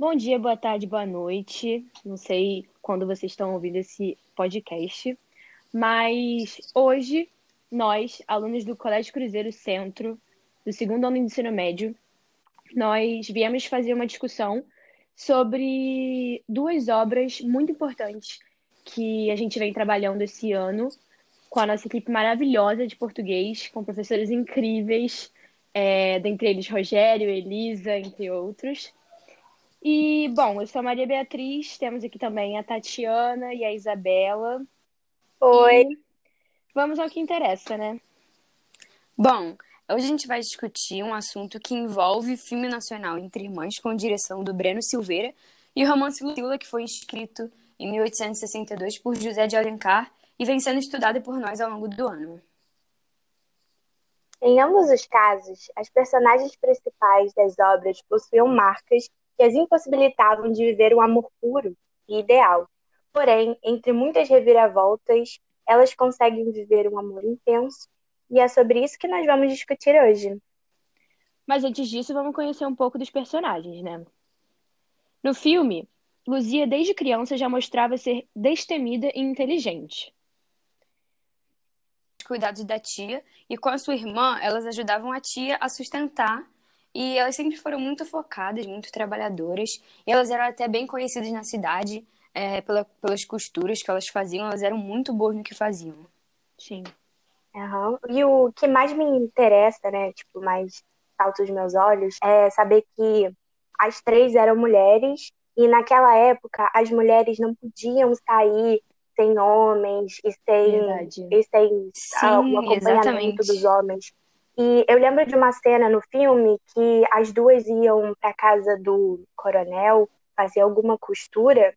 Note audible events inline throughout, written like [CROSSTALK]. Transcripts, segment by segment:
Bom dia, boa tarde, boa noite. Não sei quando vocês estão ouvindo esse podcast, mas hoje nós, alunos do Colégio Cruzeiro Centro, do segundo ano de ensino médio, nós viemos fazer uma discussão sobre duas obras muito importantes que a gente vem trabalhando esse ano com a nossa equipe maravilhosa de português, com professores incríveis, é, dentre eles Rogério, Elisa, entre outros. E, bom, eu sou a Maria Beatriz, temos aqui também a Tatiana e a Isabela. Oi. E vamos ao que interessa, né? Bom, hoje a gente vai discutir um assunto que envolve filme nacional entre irmãs com direção do Breno Silveira e o romance Lucila, que foi escrito em 1862 por José de Alencar e vem sendo estudado por nós ao longo do ano. Em ambos os casos, as personagens principais das obras possuíam marcas que as impossibilitavam de viver um amor puro e ideal. Porém, entre muitas reviravoltas, elas conseguem viver um amor intenso, e é sobre isso que nós vamos discutir hoje. Mas antes disso, vamos conhecer um pouco dos personagens, né? No filme, Luzia, desde criança, já mostrava ser destemida e inteligente. Cuidados da tia, e com a sua irmã, elas ajudavam a tia a sustentar e elas sempre foram muito focadas, muito trabalhadoras. E elas eram até bem conhecidas na cidade é, pela, pelas costuras que elas faziam. Elas eram muito boas no que faziam. Sim. Uhum. E o que mais me interessa, né? Tipo, mais salta os meus olhos, é saber que as três eram mulheres e naquela época as mulheres não podiam sair sem homens e sem, e sem Sim, uh, o acompanhamento exatamente. dos homens. E eu lembro de uma cena no filme que as duas iam para casa do coronel fazer alguma costura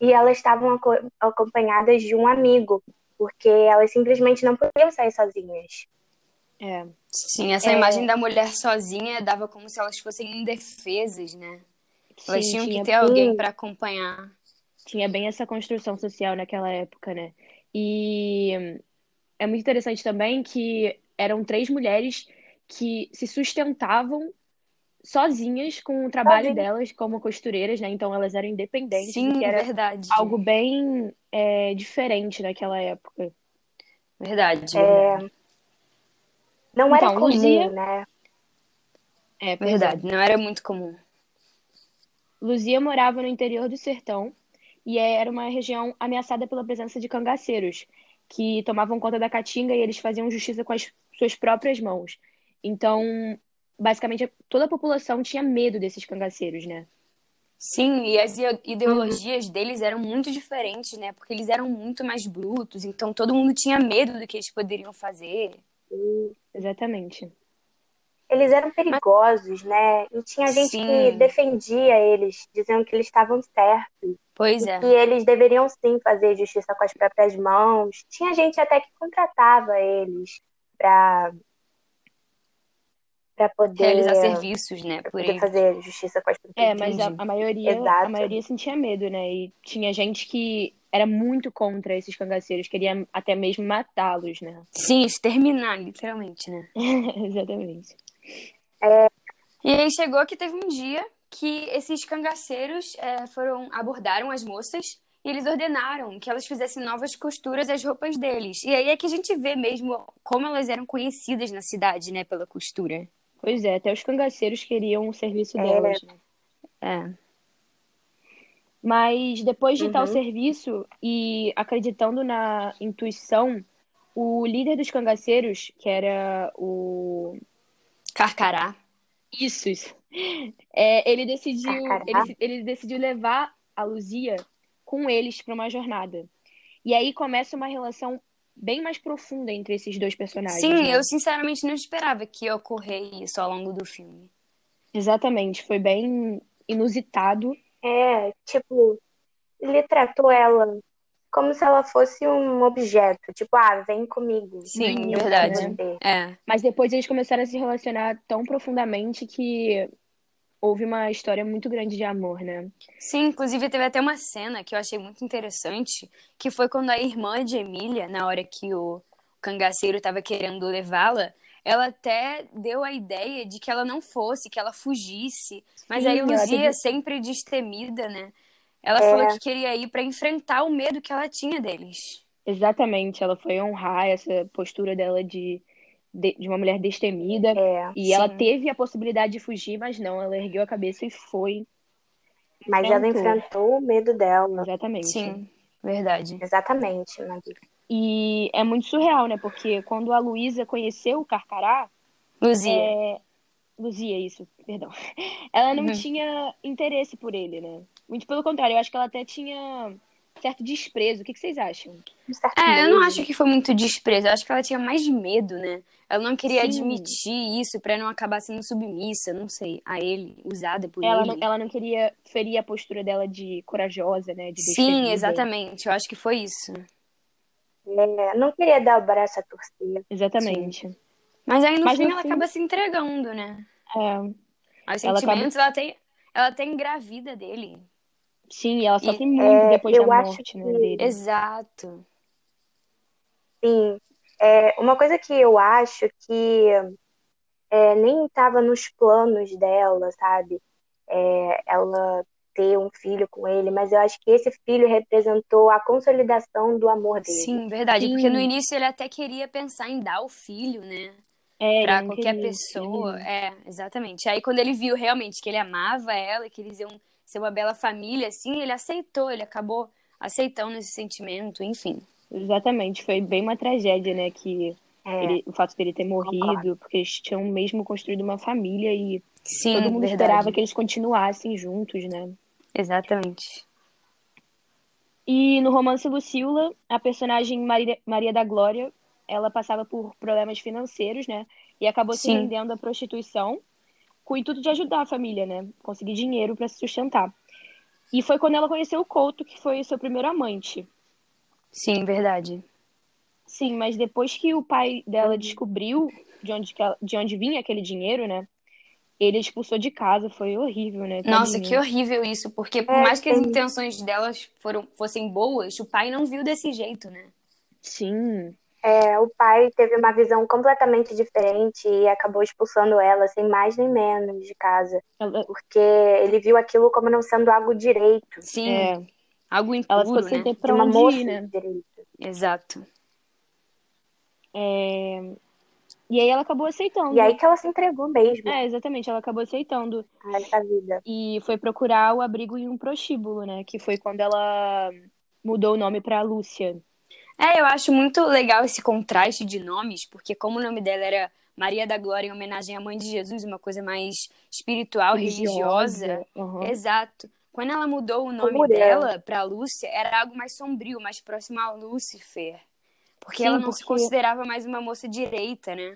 e elas estavam aco- acompanhadas de um amigo, porque elas simplesmente não podiam sair sozinhas. É. Sim, essa É. imagem da mulher sozinha dava como se elas fossem indefesas, né? Elas Sim, tinham tinha, que ter alguém Sim. para acompanhar. tinha bem essa construção social naquela época, né? E hum, é muito interessante também que eram três mulheres que se sustentavam sozinhas com o trabalho delas como costureiras, né? Então elas eram independentes, Sim, que era verdade. algo bem é, diferente naquela época. Verdade, É. Não era Então, comum, Luzia- né? É, é. Verdade, não era muito comum. Luzia morava no interior do sertão e era uma região ameaçada pela presença de cangaceiros, que tomavam conta da caatinga e eles faziam justiça com as suas próprias mãos. Então, basicamente, toda a população tinha medo desses cangaceiros, né? Sim, e as ide- ideologias deles eram muito diferentes, né? Porque eles eram muito mais brutos, então todo mundo tinha medo do que eles poderiam fazer. Exatamente. Eles eram perigosos, né? E tinha gente Sim. que defendia eles, dizendo que eles estavam certos, Pois é. que eles deveriam sim fazer justiça com as próprias mãos. Tinha gente até que contratava eles para para poder, Realizar serviços, né? pra poder aí. fazer justiça com as próprias É, mas a, a maioria, a Exato. maioria sentia medo, né? E tinha gente que era muito contra esses cangaceiros, queria até mesmo matá-los, né? Sim, exterminar, literalmente, né? [LAUGHS] Exatamente. E aí chegou que teve um dia que esses cangaceiros é, foram abordaram as moças e eles ordenaram que elas fizessem novas costuras às roupas deles. E aí é que a gente vê mesmo como elas eram conhecidas na cidade, né, pela costura. Pois é, até os cangaceiros queriam o serviço É. delas, né? É. Mas depois de tal Uhum. serviço e acreditando na intuição, o líder dos cangaceiros, que era o. Carcará. Isso, isso. É, ele decidiu, ele, ele decidiu levar a Luzia com eles para uma jornada. E aí começa uma relação bem mais profunda entre esses dois personagens. Sim, né? eu sinceramente não esperava que ia ocorrer isso ao longo do filme. Exatamente, foi bem inusitado. É, tipo, ele tratou ela como se ela fosse um objeto, tipo, ah, vem comigo. Sim, Vem, verdade. É. Mas depois eles começaram a se relacionar tão profundamente que houve uma história muito grande de amor, né? Sim, inclusive teve até uma cena que eu achei muito interessante, que foi quando a irmã de Emília, na hora que o cangaceiro estava querendo levá-la, ela até deu a ideia de que ela não fosse, que ela fugisse. Mas Sim, aí Luzia, teve- sempre destemida, né? Ela É. falou que queria ir pra enfrentar o medo que ela tinha deles. Exatamente, ela foi honrar essa postura dela de, de, de uma mulher destemida. É, E ela Sim. teve a possibilidade de fugir, mas não, ela ergueu a cabeça e foi. mas ela Enfrentou. o medo dela. Exatamente. Sim, verdade. Exatamente. E é muito surreal, né? Porque quando a Luísa conheceu o Carcará, Luzia. é... Luzia, isso, perdão. Ela não Uhum. tinha interesse por ele, né? Muito pelo contrário, eu acho que ela até tinha certo desprezo. O que que vocês acham? Um É, eu não medo. acho que foi muito desprezo. Eu acho que ela tinha mais medo, né? Ela não queria Sim. admitir isso pra não acabar sendo submissa, não sei, a ele, usada por Ela ele. não, ela não queria ferir a postura dela de corajosa, né? De Sim, exatamente. Eu acho que foi isso. É, não queria dar o braço a torcer. Exatamente. Mas aí no Mas fim no ela fim- acaba se entregando, né? É, Aos Ela sentimentos, ela tem. Ela até engravida dele. Sim, ela sofre E- muito é, depois eu da acho morte, né, que- dele. Exato. Sim. É, uma coisa que eu acho que é, nem estava nos planos dela, sabe? É, ela ter um filho com ele, mas eu acho que esse filho representou a consolidação do amor dele. Sim, verdade. Sim. Porque no início ele até queria pensar em dar o filho, né? É, Pra qualquer queria, pessoa. ele- É, exatamente. Aí quando ele viu realmente que ele amava ela, que eles iam ser uma bela família, assim, ele aceitou, ele acabou aceitando esse sentimento, enfim. Exatamente, foi bem uma tragédia, né? Que É, ele- o fato dele ter morrido, Concordo. porque eles tinham mesmo construído uma família e Sim, todo mundo verdade. esperava que eles continuassem juntos, né? Exatamente. E no romance Lucila, a personagem Maria, Maria da Glória, ela passava por problemas financeiros, né? E acabou se Sim. rendendo à prostituição com o intuito de ajudar a família, né? Conseguir dinheiro para se sustentar. E foi quando ela conheceu o Couto, que foi o seu primeiro amante. Sim, verdade. Sim, mas depois que o pai dela Uhum. descobriu de onde, que ela- de onde vinha aquele dinheiro, né? Ele expulsou de casa, foi horrível, né? Nossa, que horrível isso, porque por É, mais que as intenções delas foram, fossem boas, o pai não viu desse jeito, né? Sim, é, o pai teve uma visão completamente diferente e acabou expulsando ela, sem mais nem menos, de casa. ela, Porque ele viu aquilo como não sendo algo direito, Sim, é, algo ela ficou impuro, sem né? ter pra uma onde moça ir, né? de direito. Exato. É, E aí ela acabou aceitando. E aí que ela se entregou mesmo É, exatamente, ela acabou aceitando a essa vida. e foi procurar o abrigo em um prostíbulo, né? Que foi quando ela mudou o nome pra Lúcia. É, eu acho muito legal esse contraste de nomes, porque como o nome dela era Maria da Glória em homenagem à mãe de Jesus, uma coisa mais espiritual, religiosa. Aham. Exato. Quando ela mudou o nome dela pra Lúcia, era algo mais sombrio, mais próximo a Lúcifer. Porque Sim, ela não se porque- considerava mais uma moça direita, né?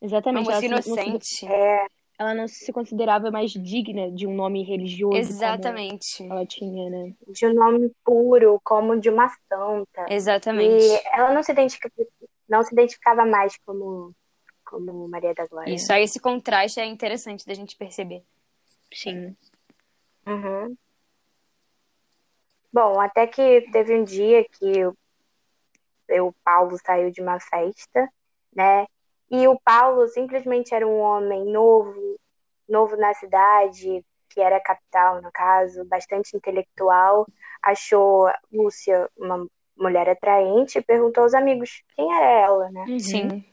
Uma Exatamente. moça ela se- se- inocente. É, ela não se considerava mais digna de um nome religioso Exatamente. como ela tinha, né? de um nome puro, como de uma santa. Exatamente. E ela não se identificava, não se identificava mais como, como Maria da Glória. Isso aí, esse contraste é interessante da gente perceber. Sim. Uhum. Bom, até que teve um dia que o, o Paulo saiu de uma festa, né? E o Paulo simplesmente era um homem novo, novo na cidade, que era a capital, no caso, bastante intelectual. Achou Lúcia uma mulher atraente e perguntou aos amigos quem era ela, né? Uhum. Sim.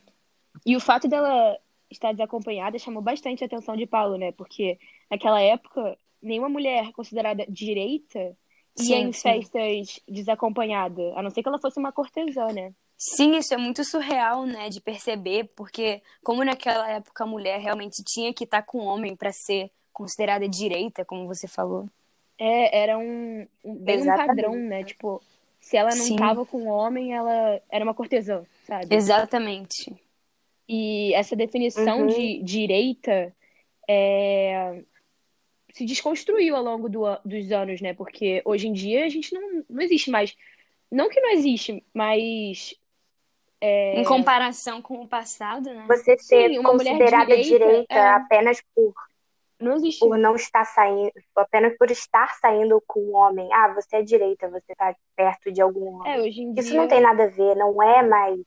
E o fato dela estar desacompanhada chamou bastante a atenção de Paulo, né? Porque naquela época, nenhuma mulher considerada direita ia Sim, em sim. festas desacompanhada, a não ser que ela fosse uma cortesã, né? Sim, isso é muito surreal, né, de perceber, porque como naquela época a mulher realmente tinha que estar com o homem para ser considerada direita, como você falou. É, era um, um- bem um Exatamente. padrão, né? Tipo, se ela não Sim. tava com o homem, ela era uma cortesã, sabe? Exatamente. E essa definição Uhum. de direita é, se desconstruiu ao longo do dos anos, né? Porque hoje em dia a gente não, não existe mais. Não que não existe, mas Em comparação com o passado, né? Você ser Sim, considerada direita, direita, é. apenas por, não existe. por não estar saindo, apenas por estar saindo com um homem. Ah, você é direita, você está perto de algum homem. É, hoje em Isso dia. não tem nada a ver, não é mais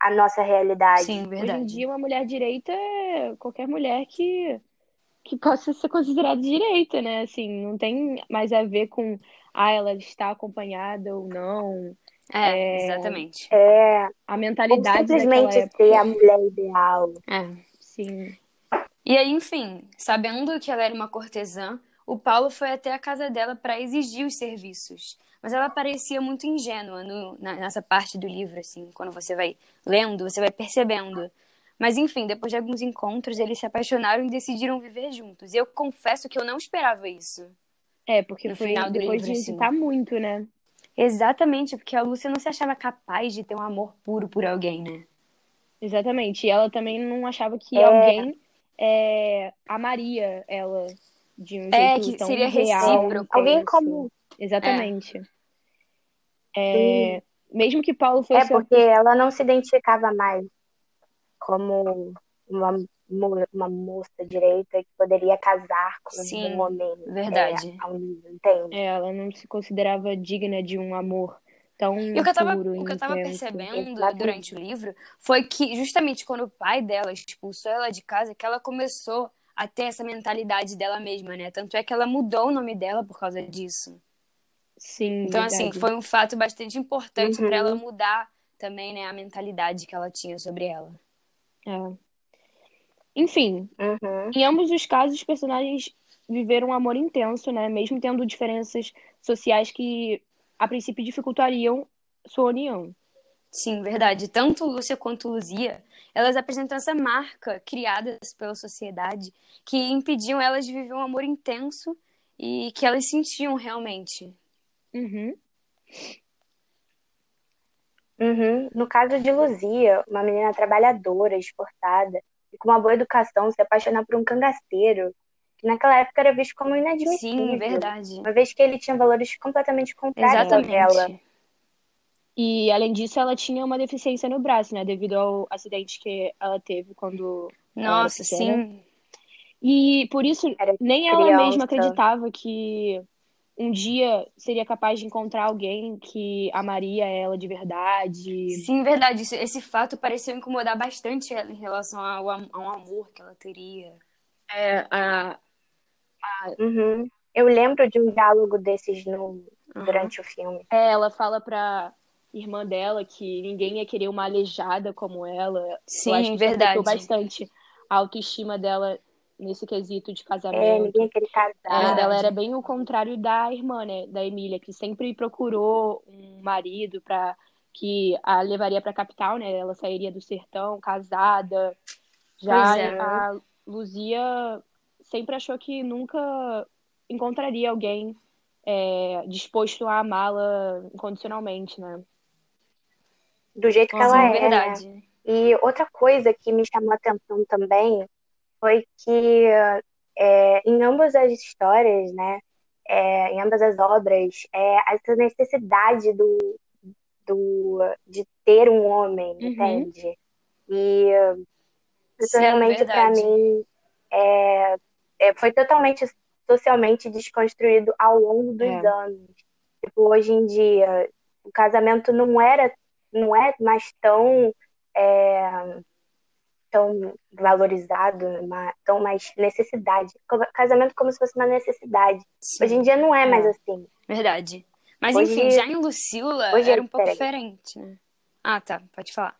a nossa realidade. Sim, Hoje em verdade. dia, uma mulher direita é qualquer mulher que, que possa ser considerada direita, né? Assim, não tem mais a ver com, ah, ela está acompanhada ou não. É, exatamente. É, A ou mentalidade daquela simplesmente época. ser a mulher ideal. É. Sim. E aí, enfim, sabendo que ela era uma cortesã, o Paulo foi até a casa dela para exigir os serviços. Mas ela parecia muito ingênua no- na- nessa parte do livro, assim, quando você vai lendo, você vai percebendo. Mas enfim, depois de alguns encontros, eles se apaixonaram e decidiram viver juntos. E eu confesso que eu não esperava isso. É, porque No foi final do depois livro, de assim. muito, né? Exatamente, porque a Lúcia não se achava capaz de ter um amor puro por alguém, né? Exatamente. E ela também não achava que É. alguém é, amaria ela de um É, jeito que tão seria real, recíproco. Alguém como. Exatamente. É, mesmo que Paulo É, fosse porque ela não se identificava mais como uma, uma moça direita que poderia casar com Sim, um homem verdade. é, nível, entende? É, ela não se considerava digna de um amor tão E o que eu tava, puro o que eu tava intenso. percebendo Exatamente. durante o livro foi que justamente quando o pai dela expulsou ela de casa, que ela começou a ter essa mentalidade dela mesma, né? Tanto é que ela mudou o nome dela por causa disso. Sim, Então, assim, verdade. foi um fato bastante importante Uhum. pra ela mudar também, né, a mentalidade que ela tinha sobre ela. É. Enfim, Uhum. em ambos os casos, os personagens viveram um amor intenso, né? Mesmo tendo diferenças sociais que, a princípio, dificultariam sua união. Sim, verdade. Tanto Lúcia quanto Luzia, elas apresentam essa marca criada pela sociedade que impediam elas de viver um amor intenso e que elas sentiam realmente. Uhum. Uhum. No caso de Luzia, uma menina trabalhadora, esforçada e com uma boa educação, se apaixonar por um cangaceiro, que naquela época era visto como inadmissível, Sim, verdade. uma vez que ele tinha valores completamente contrários ao dela. Exatamente. E, além disso, ela tinha uma deficiência no braço, né? Devido ao acidente que ela teve quando ela Nossa, sim. E, por isso, Era nem ela criança. mesma acreditava que um dia seria capaz de encontrar alguém que amaria ela de verdade. Sim, verdade. Esse, esse fato pareceu incomodar bastante ela em relação ao, ao amor que ela teria. É, a, Uhum. Eu lembro de um diálogo desses no, Aham. durante o filme. é, ela fala pra irmã dela que ninguém ia querer uma aleijada como ela. Eu acho que Sim, isso verdade. bastante a autoestima dela nesse quesito de É, casamento. ninguém queria casar. Ela, era bem o contrário da irmã, né? Da Emília, que sempre procurou um marido para que a levaria para a capital, né? Ela sairia do sertão, casada. Já é. a Luzia sempre achou que nunca encontraria alguém é, disposto a amá-la incondicionalmente, né? Do jeito que ela é, né? verdade. E outra coisa que me chamou a atenção também foi que é, em ambas as histórias, né, é, em ambas as obras, é, essa necessidade do, do, de ter um homem, Uhum. entende? E isso Sim, realmente para verdade. mim é, é, foi totalmente socialmente desconstruído ao longo dos É. anos. Tipo, hoje em dia, o casamento não era, não é mais tão é, tão valorizado, uma, tão mais necessidade. Casamento como se fosse uma necessidade. Sim, Hoje em dia não é mais É. assim. verdade. Mas Hoje- enfim, já em Lucila hoje era é um pouco diferente. diferente, né? Ah, tá. Pode falar.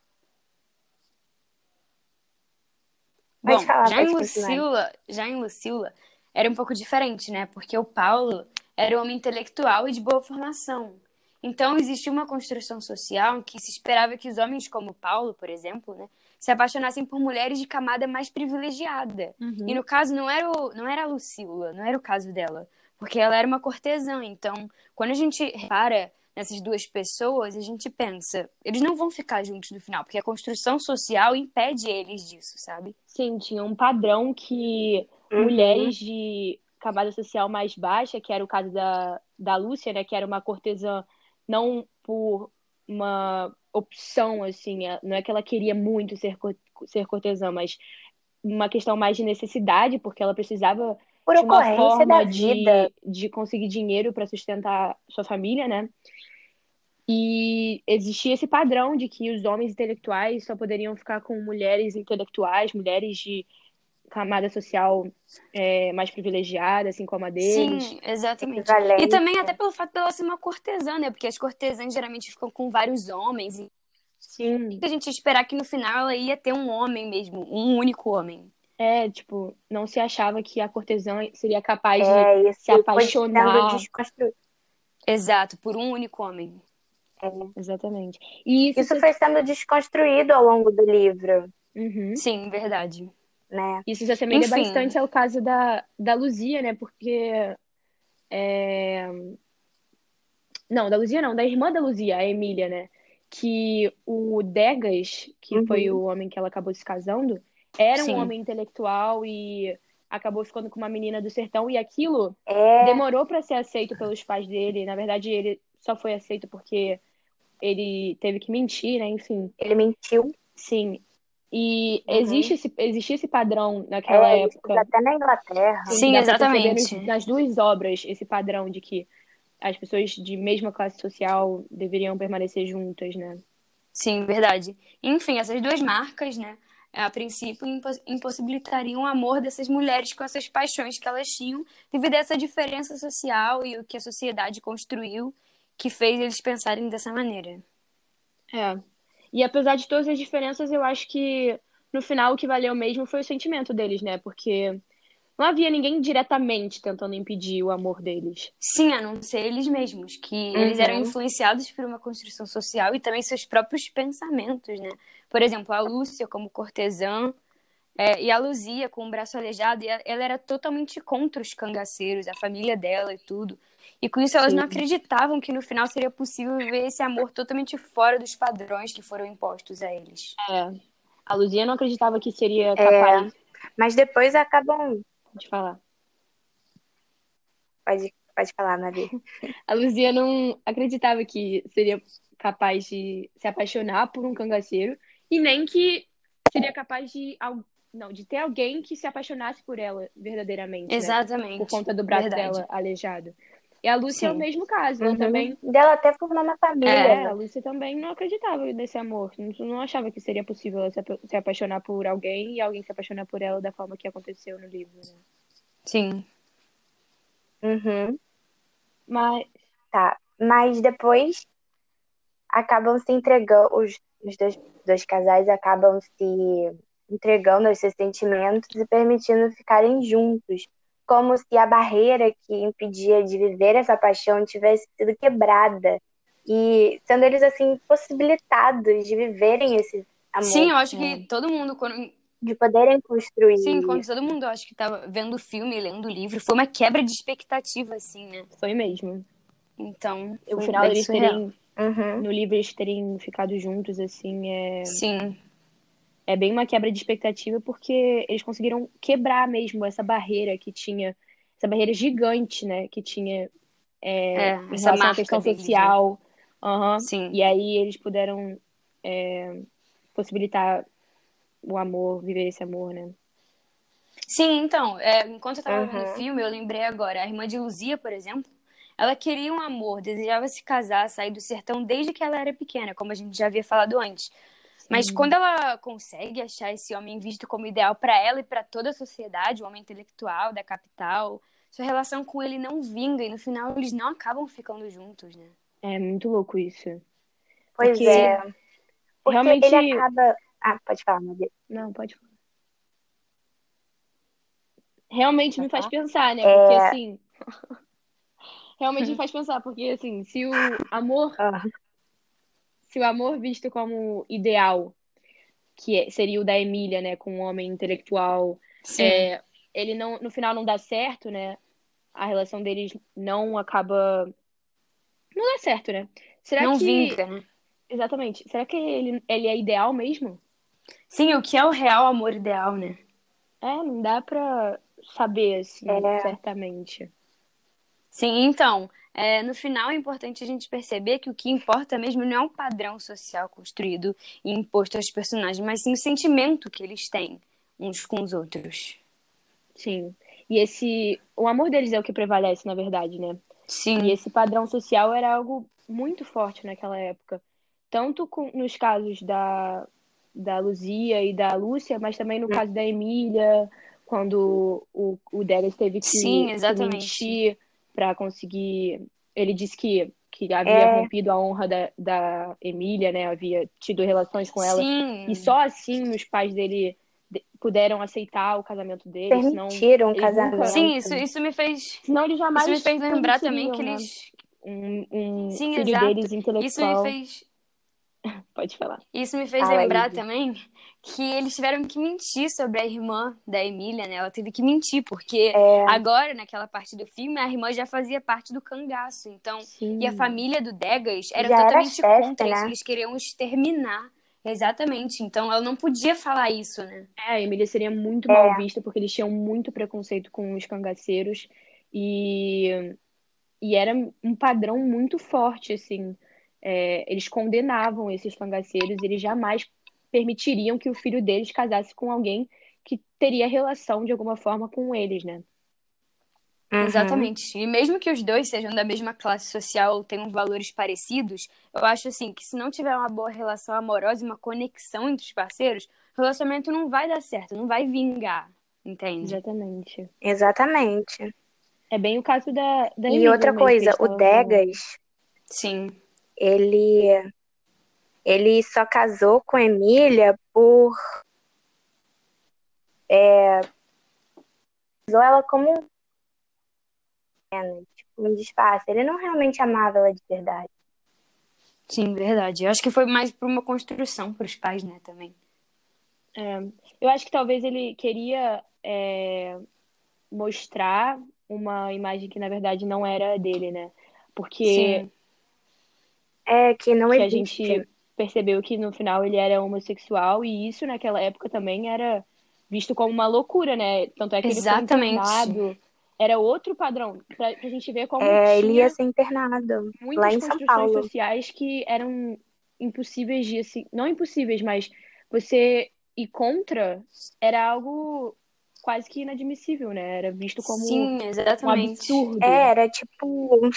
Pode Bom, falar, já em. Lucila, já em Lucila era um pouco diferente, né? Porque o Paulo era um homem intelectual e de boa formação. Então existia uma construção social que se esperava que os homens como Paulo, por exemplo, né, se apaixonassem por mulheres de camada mais privilegiada. Uhum. E no caso não era o, não era a Lucila, não era o caso dela, porque ela era uma cortesã. Então, quando a gente repara nessas duas pessoas, a gente pensa, eles não vão ficar juntos no final, porque a construção social impede eles disso, sabe? Sim, tinha um padrão que Uhum. mulheres de camada social mais baixa, que era o caso da, da Lúcia, né, que era uma cortesã não por uma opção, assim, é- não é que ela queria muito ser, ser cortesã, mas uma questão mais de necessidade, porque ela precisava Por de uma forma vida. de, de conseguir dinheiro para sustentar sua família, né? E existia esse padrão de que os homens intelectuais só poderiam ficar com mulheres intelectuais, mulheres de camada social é, mais privilegiada, assim como a deles. Sim, exatamente. E também até pelo fato dela ser uma cortesã, né? Porque as cortesãs geralmente ficam com vários homens. E... Sim. A gente ia esperar que no final ela ia ter um homem mesmo, um único homem. É, tipo, não se achava que a cortesã seria capaz é, de se apaixonar. Exato, por um único homem. É. Exatamente. E isso, isso foi sendo desconstruído ao longo do livro. Uhum. Sim, verdade. Né? Isso se assemelha Enfim. bastante ao caso da, da Luzia, né? Porque. É... Não, da Luzia não, da irmã da Luzia, a Emília, né? Que o Degas, que uhum. foi o homem que ela acabou se casando, era Sim. um homem intelectual e acabou ficando com uma menina do sertão e aquilo é... demorou para ser aceito pelos pais dele. Na verdade, ele só foi aceito porque ele teve que mentir, né? Enfim. Ele mentiu. Sim. E uhum. existe esse, existia esse padrão naquela é, época. Até na Inglaterra. Sim, exatamente. Nas duas obras, esse padrão de que as pessoas de mesma classe social deveriam permanecer juntas, né? Sim, verdade. Enfim, essas duas marcas, né? A princípio, impossibilitariam o amor dessas mulheres com essas paixões que elas tinham, devido a essa diferença social e o que a sociedade construiu, que fez eles pensarem dessa maneira. É. E apesar de todas as diferenças, eu acho que no final o que valeu mesmo foi o sentimento deles, né? Porque não havia ninguém diretamente tentando impedir o amor deles. Sim, a não ser eles mesmos, que uhum. eles eram influenciados por uma construção social e também seus próprios pensamentos, né? Por exemplo, a Lúcia como cortesã é, e a Luzia com o braço aleijado, ela era totalmente contra os cangaceiros, a família dela e tudo. E com isso elas Sim. não acreditavam que no final seria possível viver esse amor totalmente fora dos padrões que foram impostos a eles. É. A Luzia não acreditava que seria capaz. É. Mas depois acabam. Pode falar. Pode, pode falar, Maria. [LAUGHS] A Luzia não acreditava que seria capaz de se apaixonar por um cangaceiro e nem que seria capaz de não, de ter alguém que se apaixonasse por ela verdadeiramente. Né? Exatamente. Né? Por conta do braço Verdade. dela aleijado. E a Lúcia Sim. é o mesmo caso, uhum. também. Dela até formou uma família. É, né? a Lúcia também não acreditava nesse amor. Não, não achava que seria possível ela se, se, apaixonar por alguém e alguém se apaixonar por ela da forma que aconteceu no livro, né? Sim. Uhum. Mas. Tá. Mas depois acabam se entregando, os, os dois, dois casais acabam se entregando aos seus sentimentos e permitindo ficarem juntos como se a barreira que impedia de viver essa paixão tivesse sido quebrada e sendo eles assim possibilitados de viverem esse amor. Sim, eu acho que todo mundo quando de poderem construir. Sim, quando todo mundo acho que estava vendo o filme, lendo o livro, foi uma quebra de expectativa assim, né? Foi mesmo. Então, o final eles terem uhum. no livro eles terem ficado juntos assim é Sim é bem uma quebra de expectativa porque eles conseguiram quebrar mesmo essa barreira que tinha, essa barreira gigante, né, que tinha é, é, em relação à questão deles, social. Né? Uhum. Sim. E aí eles puderam é, possibilitar o amor, viver esse amor, né? Sim, então, é, enquanto eu estava uhum. vendo o filme, eu lembrei agora, a irmã de Luzia, por exemplo, ela queria um amor, desejava se casar, sair do sertão desde que ela era pequena, como a gente já havia falado antes. Mas quando ela consegue achar esse homem visto como ideal para ela e para toda a sociedade, o homem intelectual da capital, sua relação com ele não vinga e no final eles não acabam ficando juntos, né? É muito louco isso. Pois Porque é. Porque realmente ele acaba. Ah, pode falar, meu Deus. Não, pode falar. Realmente me faz pensar, né? Porque é... assim. [LAUGHS] realmente me faz pensar, porque assim, se o amor ah se o amor visto como ideal, que é, seria o da Emília, né, com um homem intelectual, é, ele não, no final não dá certo, né? A relação deles não acaba, não dá certo, né? Será não que vinca, né? Exatamente. Será que ele, ele é ideal mesmo? Sim, o que é o real amor ideal, né? É, não dá pra saber, assim, é. certamente. Sim, então, é, no final é importante a gente perceber que o que importa mesmo não é o padrão social construído e imposto aos personagens, mas sim o sentimento que eles têm uns com os outros. Sim. E esse. O amor deles é o que prevalece, na verdade, né? Sim. E esse padrão social era algo muito forte naquela época. Tanto com, nos casos da, da Luzia e da Lúcia, mas também no hum. caso da Emília, quando o, o Degas teve que, Sim, que mentir para conseguir. Ele disse que, que havia é... rompido a honra da, da Emília, né? Havia tido relações com ela. Sim. E só assim os pais dele puderam aceitar o casamento deles. Permitiram o casamento. Nunca... Sim, isso, isso me fez. Senão eles jamais. Isso me fez lembrar também que eles. Um, um Sim, filho exato. deles intelectual. Isso me fez. [LAUGHS] Pode falar. Isso me fez lembrar também que eles tiveram que mentir sobre a irmã da Emília, né? Ela teve que mentir, porque é. agora, naquela parte do filme, a irmã já fazia parte do cangaço. Então, Sim. e a família do Degas era Já totalmente era chefe, contra né? isso. Eles queriam exterminar. Exatamente. Então, ela não podia falar isso, né? É, a Emília seria muito É. mal vista porque eles tinham muito preconceito com os cangaceiros e, e era um padrão muito forte, assim. É, eles condenavam esses cangaceiros, eles jamais permitiriam que o filho deles casasse com alguém que teria relação de alguma forma com eles, né? Uhum. Exatamente. E mesmo que os dois sejam da mesma classe social ou tenham valores parecidos, eu acho assim que se não tiver uma boa relação amorosa e uma conexão entre os parceiros, o relacionamento não vai dar certo, não vai vingar, entende? Exatamente. Exatamente. É bem o caso da, da E outra coisa, o. Degas, Sim. ele ele só casou com Emília por é, usou ela como tipo, um disfarce. Ele não realmente amava ela de verdade. Sim, verdade. Eu acho que foi mais por uma construção para os pais, né, também. É, eu acho que talvez ele queria é, mostrar uma imagem que na verdade não era dele, né? Porque Sim. É que não que a existe. gente percebeu que no final ele era homossexual e isso naquela época também era visto como uma loucura, né? Tanto é que ele foi Exatamente. internado. Era outro padrão, pra, pra gente ver como É, ele ia ser internado muitas lá em São construções Paulo. sociais que eram impossíveis de, assim, não impossíveis, mas você ir contra era algo quase que inadmissível, né? Era visto como Sim, um exatamente. absurdo. É, era tipo um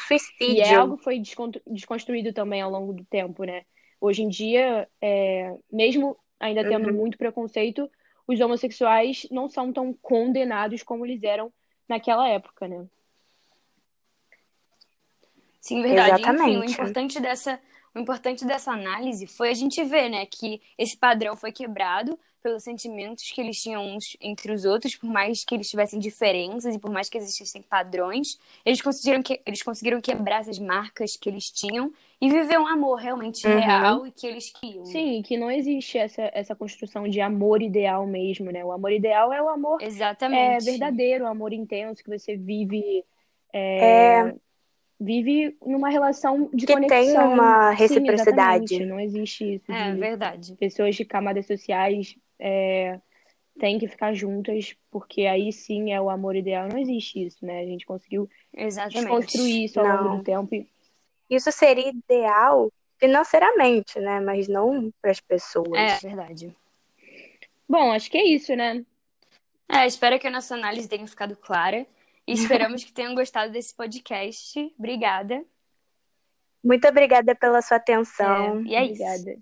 E é suicídio. algo que foi descon- desconstruído também ao longo do tempo, né? Hoje em dia, é, mesmo ainda tendo Uhum. muito preconceito, os homossexuais não são tão condenados como eles eram naquela época, né? Sim, verdade. Enfim, o Exatamente. importante dessa, o importante dessa análise foi a gente ver, né, que esse padrão foi quebrado pelos sentimentos que eles tinham uns entre os outros, por mais que eles tivessem diferenças e por mais que existissem padrões, eles conseguiram, que, eles conseguiram quebrar essas marcas que eles tinham e viver um amor realmente Uhum. real e que eles queriam. Sim, que não existe essa, essa construção de amor ideal mesmo, né? O amor ideal é o amor é, Exatamente. verdadeiro, o amor intenso que você vive é, vive numa relação de Que conexão. tem uma Sim, reciprocidade. exatamente. Não existe isso É de verdade. pessoas de camadas sociais é, têm que ficar juntas, porque aí sim é o amor ideal. Não existe isso, né? A gente conseguiu Exatamente. desconstruir isso ao longo Não. do tempo. e- Isso seria ideal financeiramente, né? Mas não para as pessoas. É verdade. Bom, acho que é isso, né? É, espero que a nossa análise tenha ficado clara. E esperamos que tenham gostado desse podcast. Obrigada. Muito obrigada pela sua atenção. É, e é isso. Obrigada.